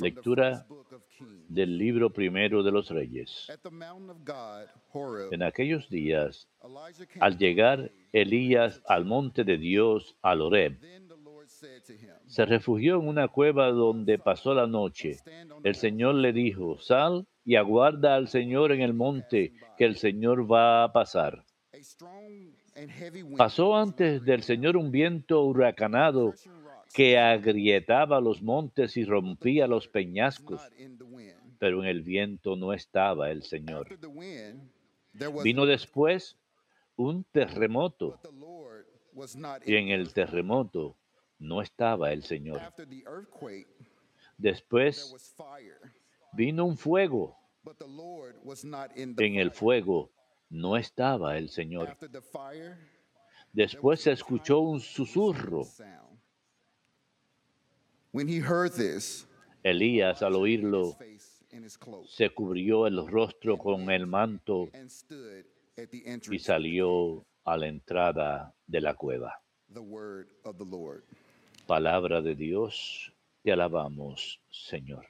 Lectura del libro primero de los reyes. En aquellos días, al llegar Elías al monte de Dios, al Horeb, se refugió en una cueva donde pasó la noche. El Señor le dijo, sal y aguarda al Señor en el monte, que el Señor va a pasar. Pasó antes del Señor un viento huracanado que agrietaba los montes y rompía los peñascos, pero en el viento no estaba el Señor. Vino después un terremoto y en el terremoto no estaba el Señor. Después vino un fuego. En el fuego no estaba el Señor. Después se escuchó un susurro. Elías al oírlo se cubrió el rostro con el manto y salió a la entrada de la cueva. Palabra de Dios, te alabamos. Señor,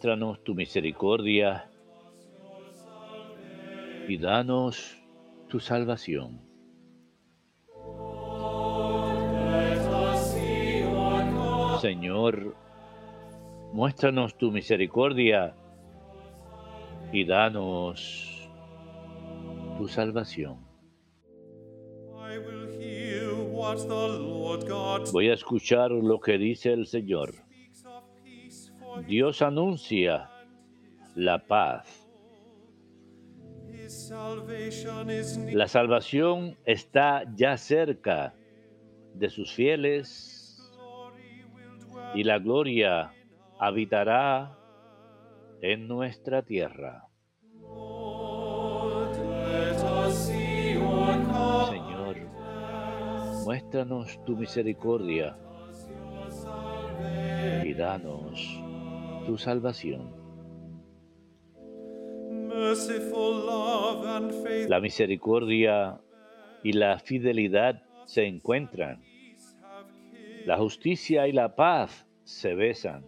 muéstranos tu misericordia y danos tu salvación. Señor, muéstranos tu misericordia y danos tu salvación. Voy a escuchar lo que dice el Señor. Dios anuncia la paz. La salvación está ya cerca de sus fieles y la gloria habitará en nuestra tierra. Señor, muéstranos tu misericordia y danos tu salvación. La misericordia y la fidelidad se encuentran. La justicia y la paz se besan.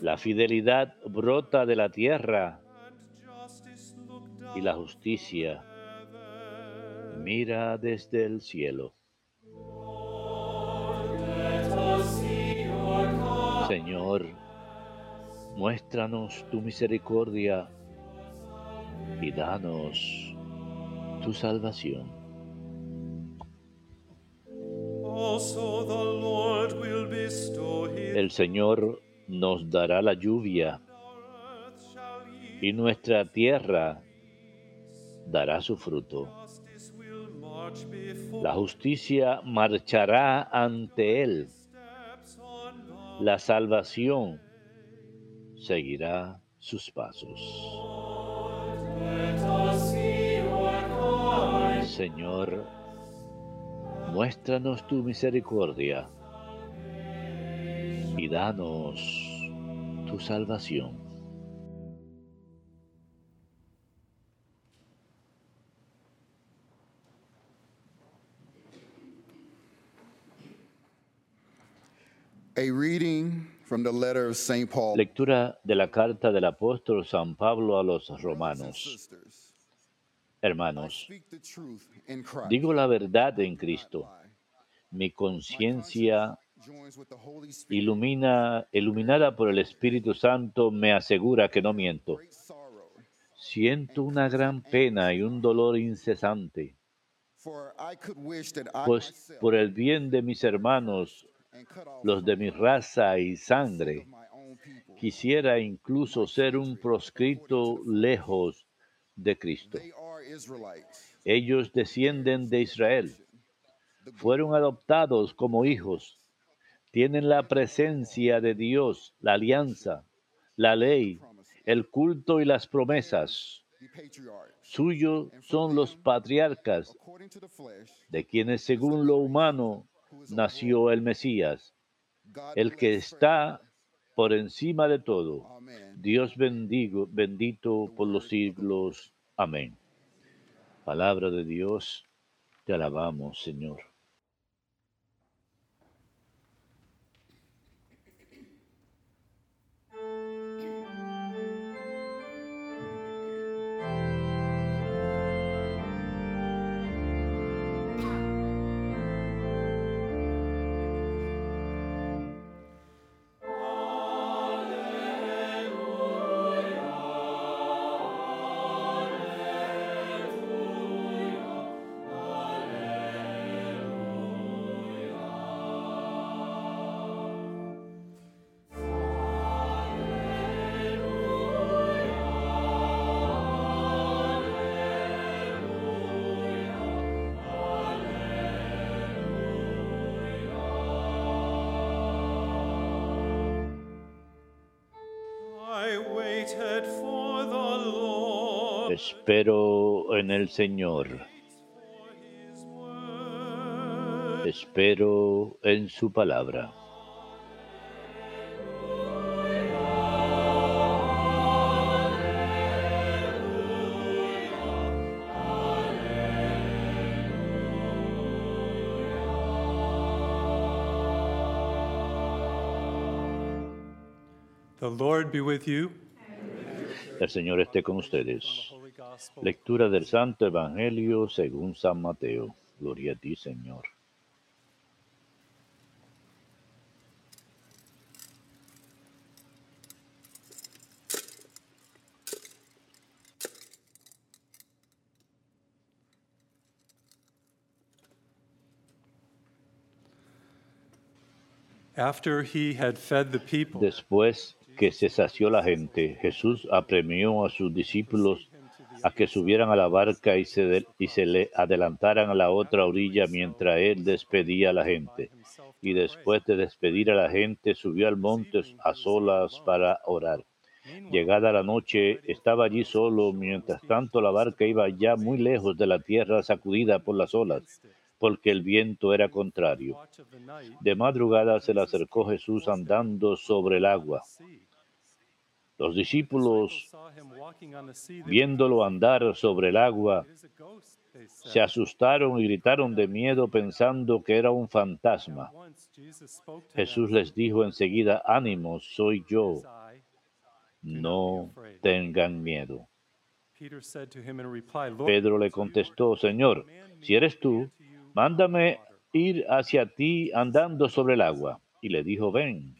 La fidelidad brota de la tierra y la justicia mira desde el cielo. Señor, muéstranos tu misericordia y danos tu salvación. El Señor nos dará la lluvia y nuestra tierra dará su fruto. La justicia marchará ante Él la salvación seguirá sus pasos. Señor, muéstranos tu misericordia y danos tu salvación. Lectura de la carta del apóstol San Pablo a los romanos. Hermanos, digo la verdad en Cristo. Mi conciencia ilumina, iluminada por el Espíritu Santo me asegura que no miento. Siento una gran pena y un dolor incesante, pues por el bien de mis hermanos los de mi raza y sangre. Quisiera incluso ser un proscrito lejos de Cristo. Ellos descienden de Israel, fueron adoptados como hijos, tienen la presencia de Dios, la alianza, la ley, el culto y las promesas. Suyos son los patriarcas, de quienes según lo humano nació el Mesías, el que está por encima de todo. Dios bendigo, bendito por los siglos. Amén. Palabra de Dios, te alabamos, Señor. Espero en el Señor. Espero en su palabra. The Lord be with you. El Señor esté con ustedes. Lectura del Santo Evangelio según San Mateo. Gloria a ti, Señor. Después que se sació la gente, Jesús apremió a sus discípulos a que subieran a la barca y se, le adelantaran a la otra orilla mientras él despedía a la gente. Y después de despedir a la gente, subió al monte a solas para orar. Llegada la noche, estaba allí solo, mientras tanto la barca iba ya muy lejos de la tierra sacudida por las olas, porque el viento era contrario. De madrugada se le acercó Jesús andando sobre el agua. Los discípulos, viéndolo andar sobre el agua, se asustaron y gritaron de miedo pensando que era un fantasma. Jesús les dijo enseguida, ánimo, soy yo, no tengan miedo. Pedro le contestó, Señor, si eres tú, mándame ir hacia ti andando sobre el agua. Y le dijo, ven.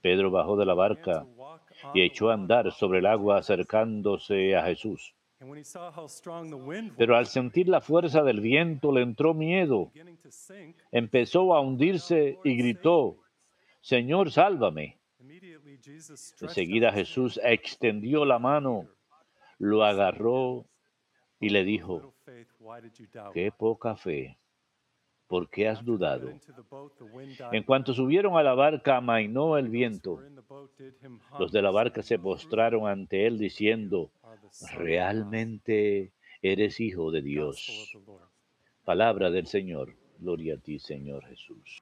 Pedro bajó de la barca y echó a andar sobre el agua acercándose a Jesús. Pero al sentir la fuerza del viento le entró miedo. Empezó a hundirse y gritó, Señor, sálvame. Enseguida Jesús extendió la mano, lo agarró y le dijo, qué poca fe. ¿Por qué has dudado? En cuanto subieron a la barca, amainó el viento. Los de la barca se postraron ante él diciendo, realmente eres hijo de Dios. Palabra del Señor. Gloria a ti, Señor Jesús.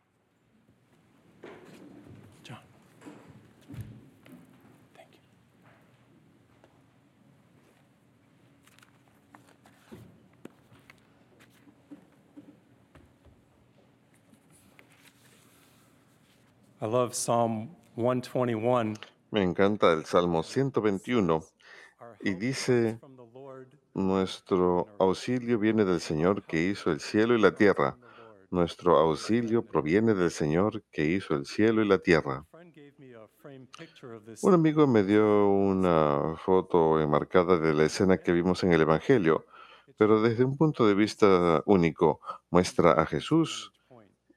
Me encanta el Salmo 121 y dice, nuestro auxilio viene del Señor que hizo el cielo y la tierra. Nuestro auxilio proviene del Señor que hizo el cielo y la tierra. Un amigo me dio una foto enmarcada de la escena que vimos en el Evangelio, pero desde un punto de vista único. Muestra a Jesús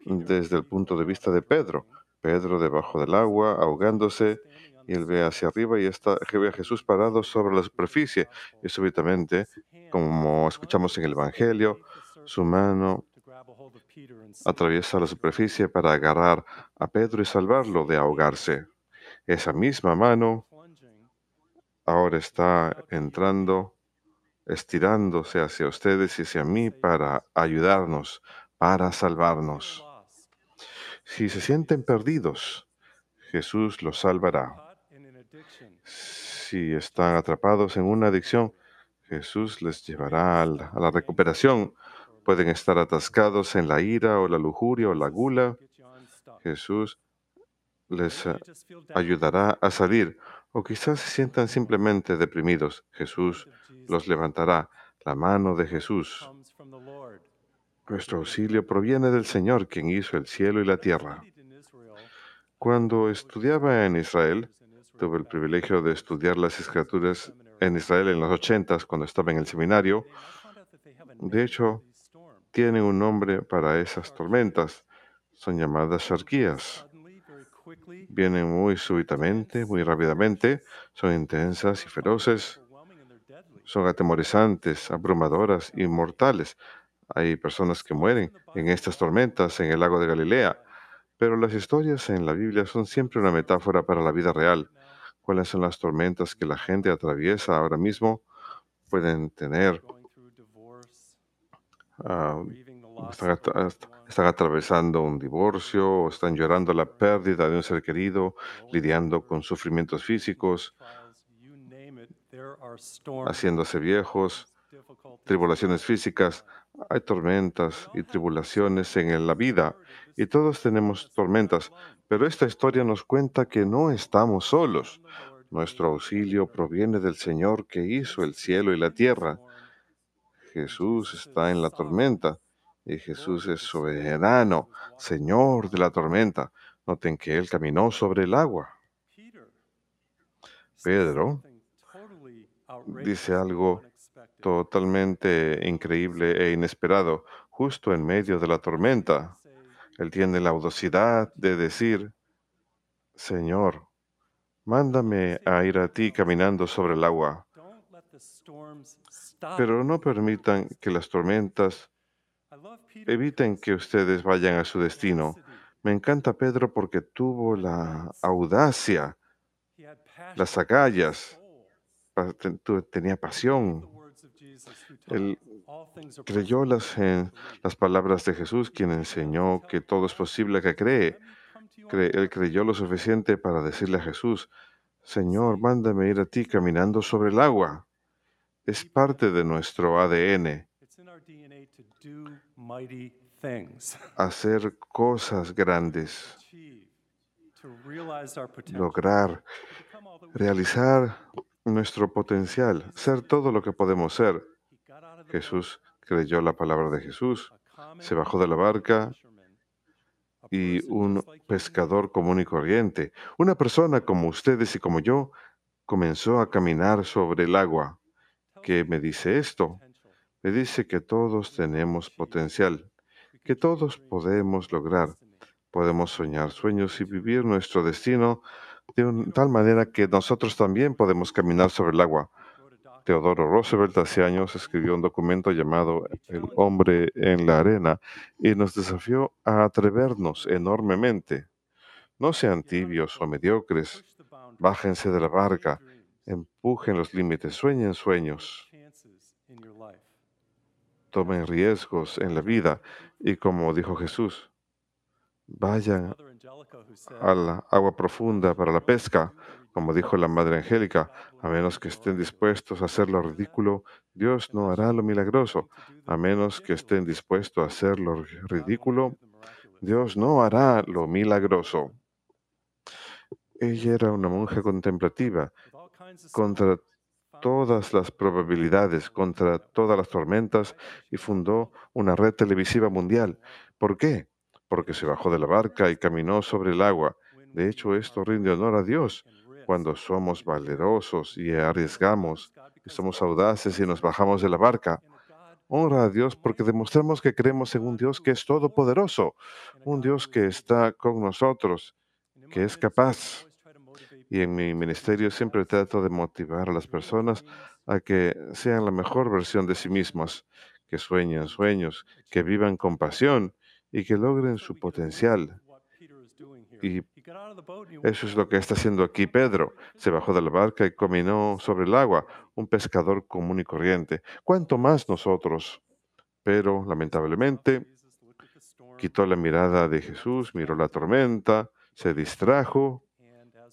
desde el punto de vista de Pedro. Pedro debajo del agua, ahogándose, y él ve hacia arriba y está, ve a Jesús parado sobre la superficie. Y súbitamente, como escuchamos en el Evangelio, su mano atraviesa la superficie para agarrar a Pedro y salvarlo de ahogarse. Esa misma mano ahora está entrando, estirándose hacia ustedes y hacia mí para ayudarnos, para salvarnos. Si se sienten perdidos, Jesús los salvará. Si están atrapados en una adicción, Jesús les llevará a la, recuperación. Pueden estar atascados en la ira o la lujuria o la gula. Jesús les eh, ayudará a salir. O quizás se sientan simplemente deprimidos. Jesús los levantará. La mano de Jesús. Nuestro auxilio proviene del Señor, quien hizo el cielo y la tierra. Cuando estudiaba en Israel, tuve el privilegio de estudiar las escrituras en Israel en los ochentas, cuando estaba en el seminario. De hecho, tienen un nombre para esas tormentas. Son llamadas sharquías. Vienen muy súbitamente, muy rápidamente, son intensas y feroces, son atemorizantes, abrumadoras y mortales. Hay personas que mueren en estas tormentas en el lago de Galilea, pero las historias en la Biblia son siempre una metáfora para la vida real. ¿Cuáles son las tormentas que la gente atraviesa ahora mismo? Pueden tener ah, están, atravesando un divorcio, están llorando la pérdida de un ser querido, lidiando con sufrimientos físicos, haciéndose viejos, tribulaciones físicas. Hay tormentas y tribulaciones en la vida y todos tenemos tormentas, pero esta historia nos cuenta que no estamos solos. Nuestro auxilio proviene del Señor que hizo el cielo y la tierra. Jesús está en la tormenta y Jesús es soberano, Señor de la tormenta. Noten que Él caminó sobre el agua. Pedro dice algo totalmente increíble e inesperado, justo en medio de la tormenta. Él tiene la audacidad de decir, Señor, mándame a ir a ti caminando sobre el agua, pero no permitan que las tormentas Eviten que ustedes vayan a su destino. Me encanta Pedro porque tuvo la audacia, las agallas, tenía pasión. Él creyó las, las palabras de Jesús, quien enseñó que todo es posible que cree. Él creyó lo suficiente para decirle a Jesús, Señor, mándame ir a ti caminando sobre el agua. Es parte de nuestro ADN hacer cosas grandes, lograr, realizar nuestro potencial, ser todo lo que podemos ser. Jesús creyó la palabra de Jesús, se bajó de la barca y un pescador común y corriente, una persona como ustedes y como yo, comenzó a caminar sobre el agua. ¿Qué me dice esto? Me dice que todos tenemos potencial, que todos podemos lograr, podemos soñar sueños y vivir nuestro destino de tal manera que nosotros también podemos caminar sobre el agua. Teodoro Roosevelt hace años escribió un documento llamado El hombre en la arena y nos desafió a atrevernos enormemente. No sean tibios o mediocres, bájense de la barca, empujen los límites, sueñen sueños tomen riesgos en la vida y como dijo Jesús, vayan a la agua profunda para la pesca, como dijo la Madre Angélica, a menos que estén dispuestos a hacer lo ridículo, Dios no hará lo milagroso. A menos que estén dispuestos a hacer lo ridículo, Dios no hará lo milagroso. Ella era una monja contemplativa. Contra todas las probabilidades, contra todas las tormentas y fundó una red televisiva mundial. ¿Por qué? Porque se bajó de la barca y caminó sobre el agua. De hecho, esto rinde honor a Dios cuando somos valerosos y arriesgamos, y somos audaces y nos bajamos de la barca. Honra a Dios porque demostramos que creemos en un Dios que es todopoderoso, un Dios que está con nosotros, que es capaz y en mi ministerio siempre trato de motivar a las personas a que sean la mejor versión de sí mismas, que sueñen sueños, que vivan con pasión y que logren su potencial. Y eso es lo que está haciendo aquí Pedro. Se bajó de la barca y caminó sobre el agua, un pescador común y corriente. ¿Cuánto más nosotros? Pero lamentablemente quitó la mirada de Jesús, miró la tormenta, se distrajo,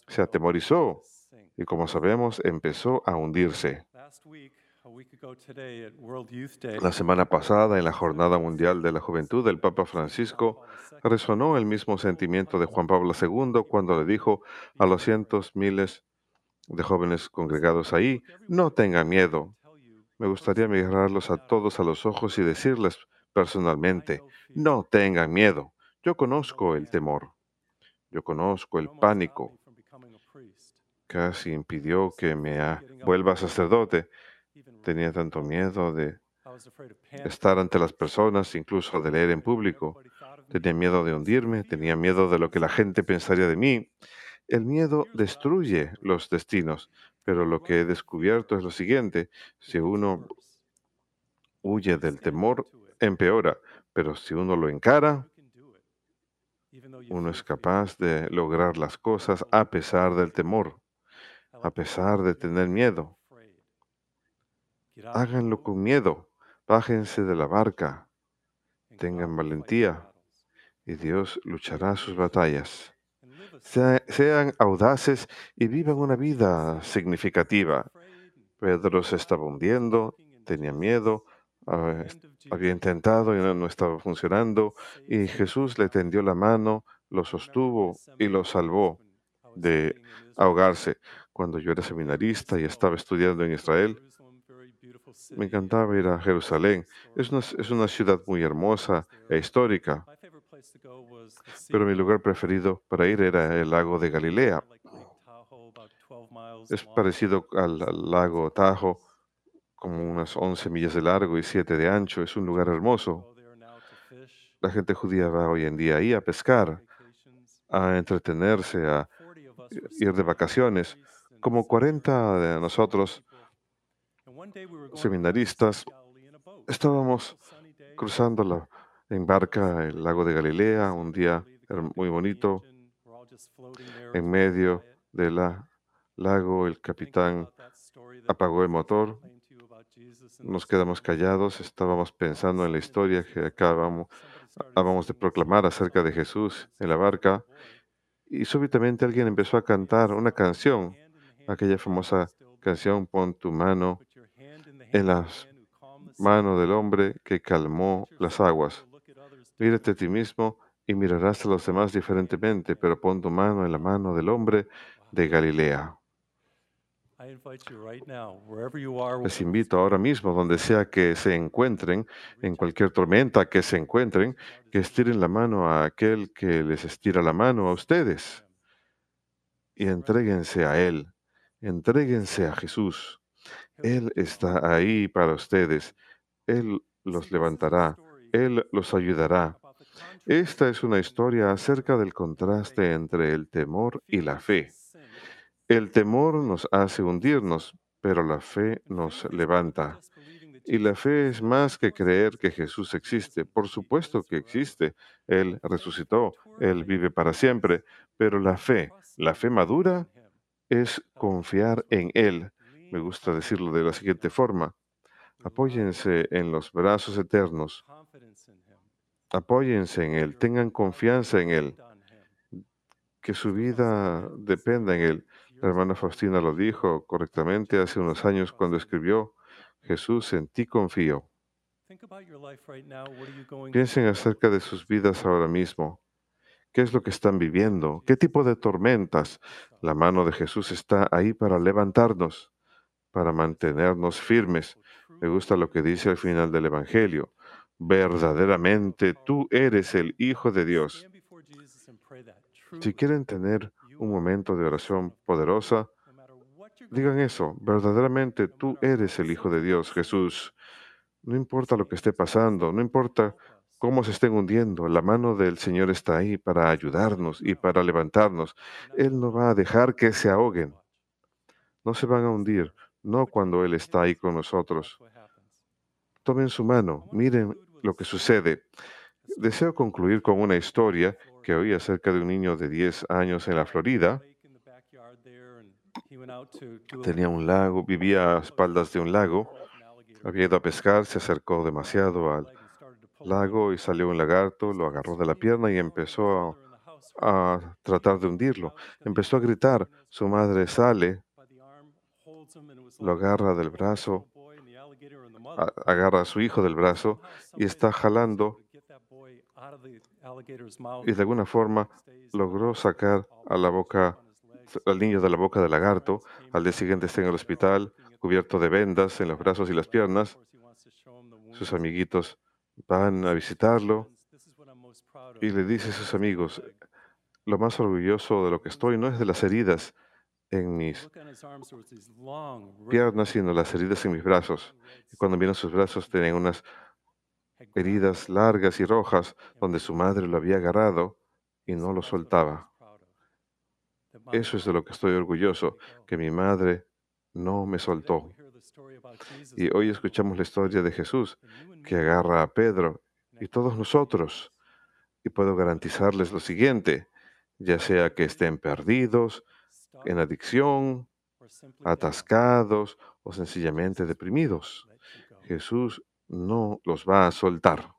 se atemorizó y como sabemos empezó a hundirse. La semana pasada, en la Jornada Mundial de la Juventud, el Papa Francisco resonó el mismo sentimiento de Juan Pablo II cuando le dijo a los cientos miles de jóvenes congregados ahí, no tengan miedo. Me gustaría mirarlos a todos a los ojos y decirles personalmente, no tengan miedo. Yo conozco el temor. Yo conozco el pánico. Casi impidió que me vuelva sacerdote. Tenía tanto miedo de estar ante las personas, incluso de leer en público. Tenía miedo de hundirme, tenía miedo de lo que la gente pensaría de mí. El miedo destruye los destinos, pero lo que he descubierto es lo siguiente. Si uno huye del temor, empeora, pero si uno lo encara, uno es capaz de lograr las cosas a pesar del temor, a pesar de tener miedo. Háganlo con miedo, bájense de la barca, tengan valentía y Dios luchará sus batallas. sean audaces y vivan una vida significativa. Pedro se estaba hundiendo, tenía miedo, Ah, había intentado y no, estaba funcionando y Jesús le tendió la mano, lo sostuvo y lo salvó de ahogarse. Cuando yo era seminarista y estaba estudiando en Israel, me encantaba ir a Jerusalén. Es una, es una ciudad muy hermosa e histórica, pero mi lugar preferido para ir era el lago de Galilea. Es parecido al, al lago Tajo, como unas 11 millas de largo y 7 de ancho. Es un lugar hermoso. La gente judía va hoy en día ahí a pescar, a entretenerse, a ir de vacaciones. Como 40 de nosotros, seminaristas, estábamos cruzando la, en barca el lago de Galilea, un día muy bonito. En medio del lago, el capitán apagó el motor. nos quedamos callados, estábamos pensando en la historia que acabamos, de proclamar acerca de Jesús en la barca. y súbitamente alguien empezó a cantar una canción, aquella famosa canción, pon tu mano en las manos del hombre que calmó las aguas. Mírate a ti mismo y mirarás a los demás diferentemente, pero pon tu mano en la mano del hombre de Galilea. Les invito ahora mismo, donde sea que se encuentren, en cualquier tormenta que se encuentren, que estiren la mano a aquel que les estira la mano a ustedes. Y entréguense a Él, entréguense a Jesús. Él está ahí para ustedes. Él los levantará, Él los ayudará. Esta es una historia acerca del contraste entre el temor y la fe. El temor nos hace hundirnos, pero la fe nos levanta. Y la fe es más que creer que Jesús existe. Por supuesto que existe. Él resucitó, Él vive para siempre. Pero la fe, la fe madura, es confiar en Él. Me gusta decirlo de la siguiente forma. Apóyense en los brazos eternos. Apóyense en Él. Tengan confianza en Él. Que su vida dependa en Él. La hermana Faustina lo dijo correctamente hace unos años cuando escribió, Jesús, en ti confío. Piensen acerca de sus vidas ahora mismo. ¿Qué es lo que están viviendo? ¿Qué tipo de tormentas? La mano de Jesús está ahí para levantarnos, para mantenernos firmes. Me gusta lo que dice al final del Evangelio. Verdaderamente tú eres el Hijo de Dios. Si quieren tener un momento de oración poderosa, digan eso, verdaderamente tú eres el Hijo de Dios, Jesús. No importa lo que esté pasando, no importa cómo se estén hundiendo, la mano del Señor está ahí para ayudarnos y para levantarnos. Él no va a dejar que se ahoguen. No se van a hundir, no cuando Él está ahí con nosotros. Tomen su mano, miren lo que sucede. Deseo concluir con una historia que oí acerca de un niño de 10 años en la Florida. Tenía un lago, vivía a espaldas de un lago. Había ido a pescar, se acercó demasiado al lago y salió un lagarto, lo agarró de la pierna y empezó a, a tratar de hundirlo. Empezó a gritar. Su madre sale, lo agarra del brazo, agarra a su hijo del brazo y está jalando y de alguna forma logró sacar a la boca al niño de la boca del lagarto. Al día siguiente está en el hospital, cubierto de vendas en los brazos y las piernas. Sus amiguitos van a visitarlo y le dice a sus amigos, lo más orgulloso de lo que estoy no es de las heridas en mis piernas, sino las heridas en mis brazos. Y cuando miran sus brazos, tenían unas heridas largas y rojas donde su madre lo había agarrado y no lo soltaba. Eso es de lo que estoy orgulloso, que mi madre no me soltó. Y hoy escuchamos la historia de Jesús, que agarra a Pedro y todos nosotros. Y puedo garantizarles lo siguiente, ya sea que estén perdidos, en adicción, atascados o sencillamente deprimidos. Jesús no los va a soltar.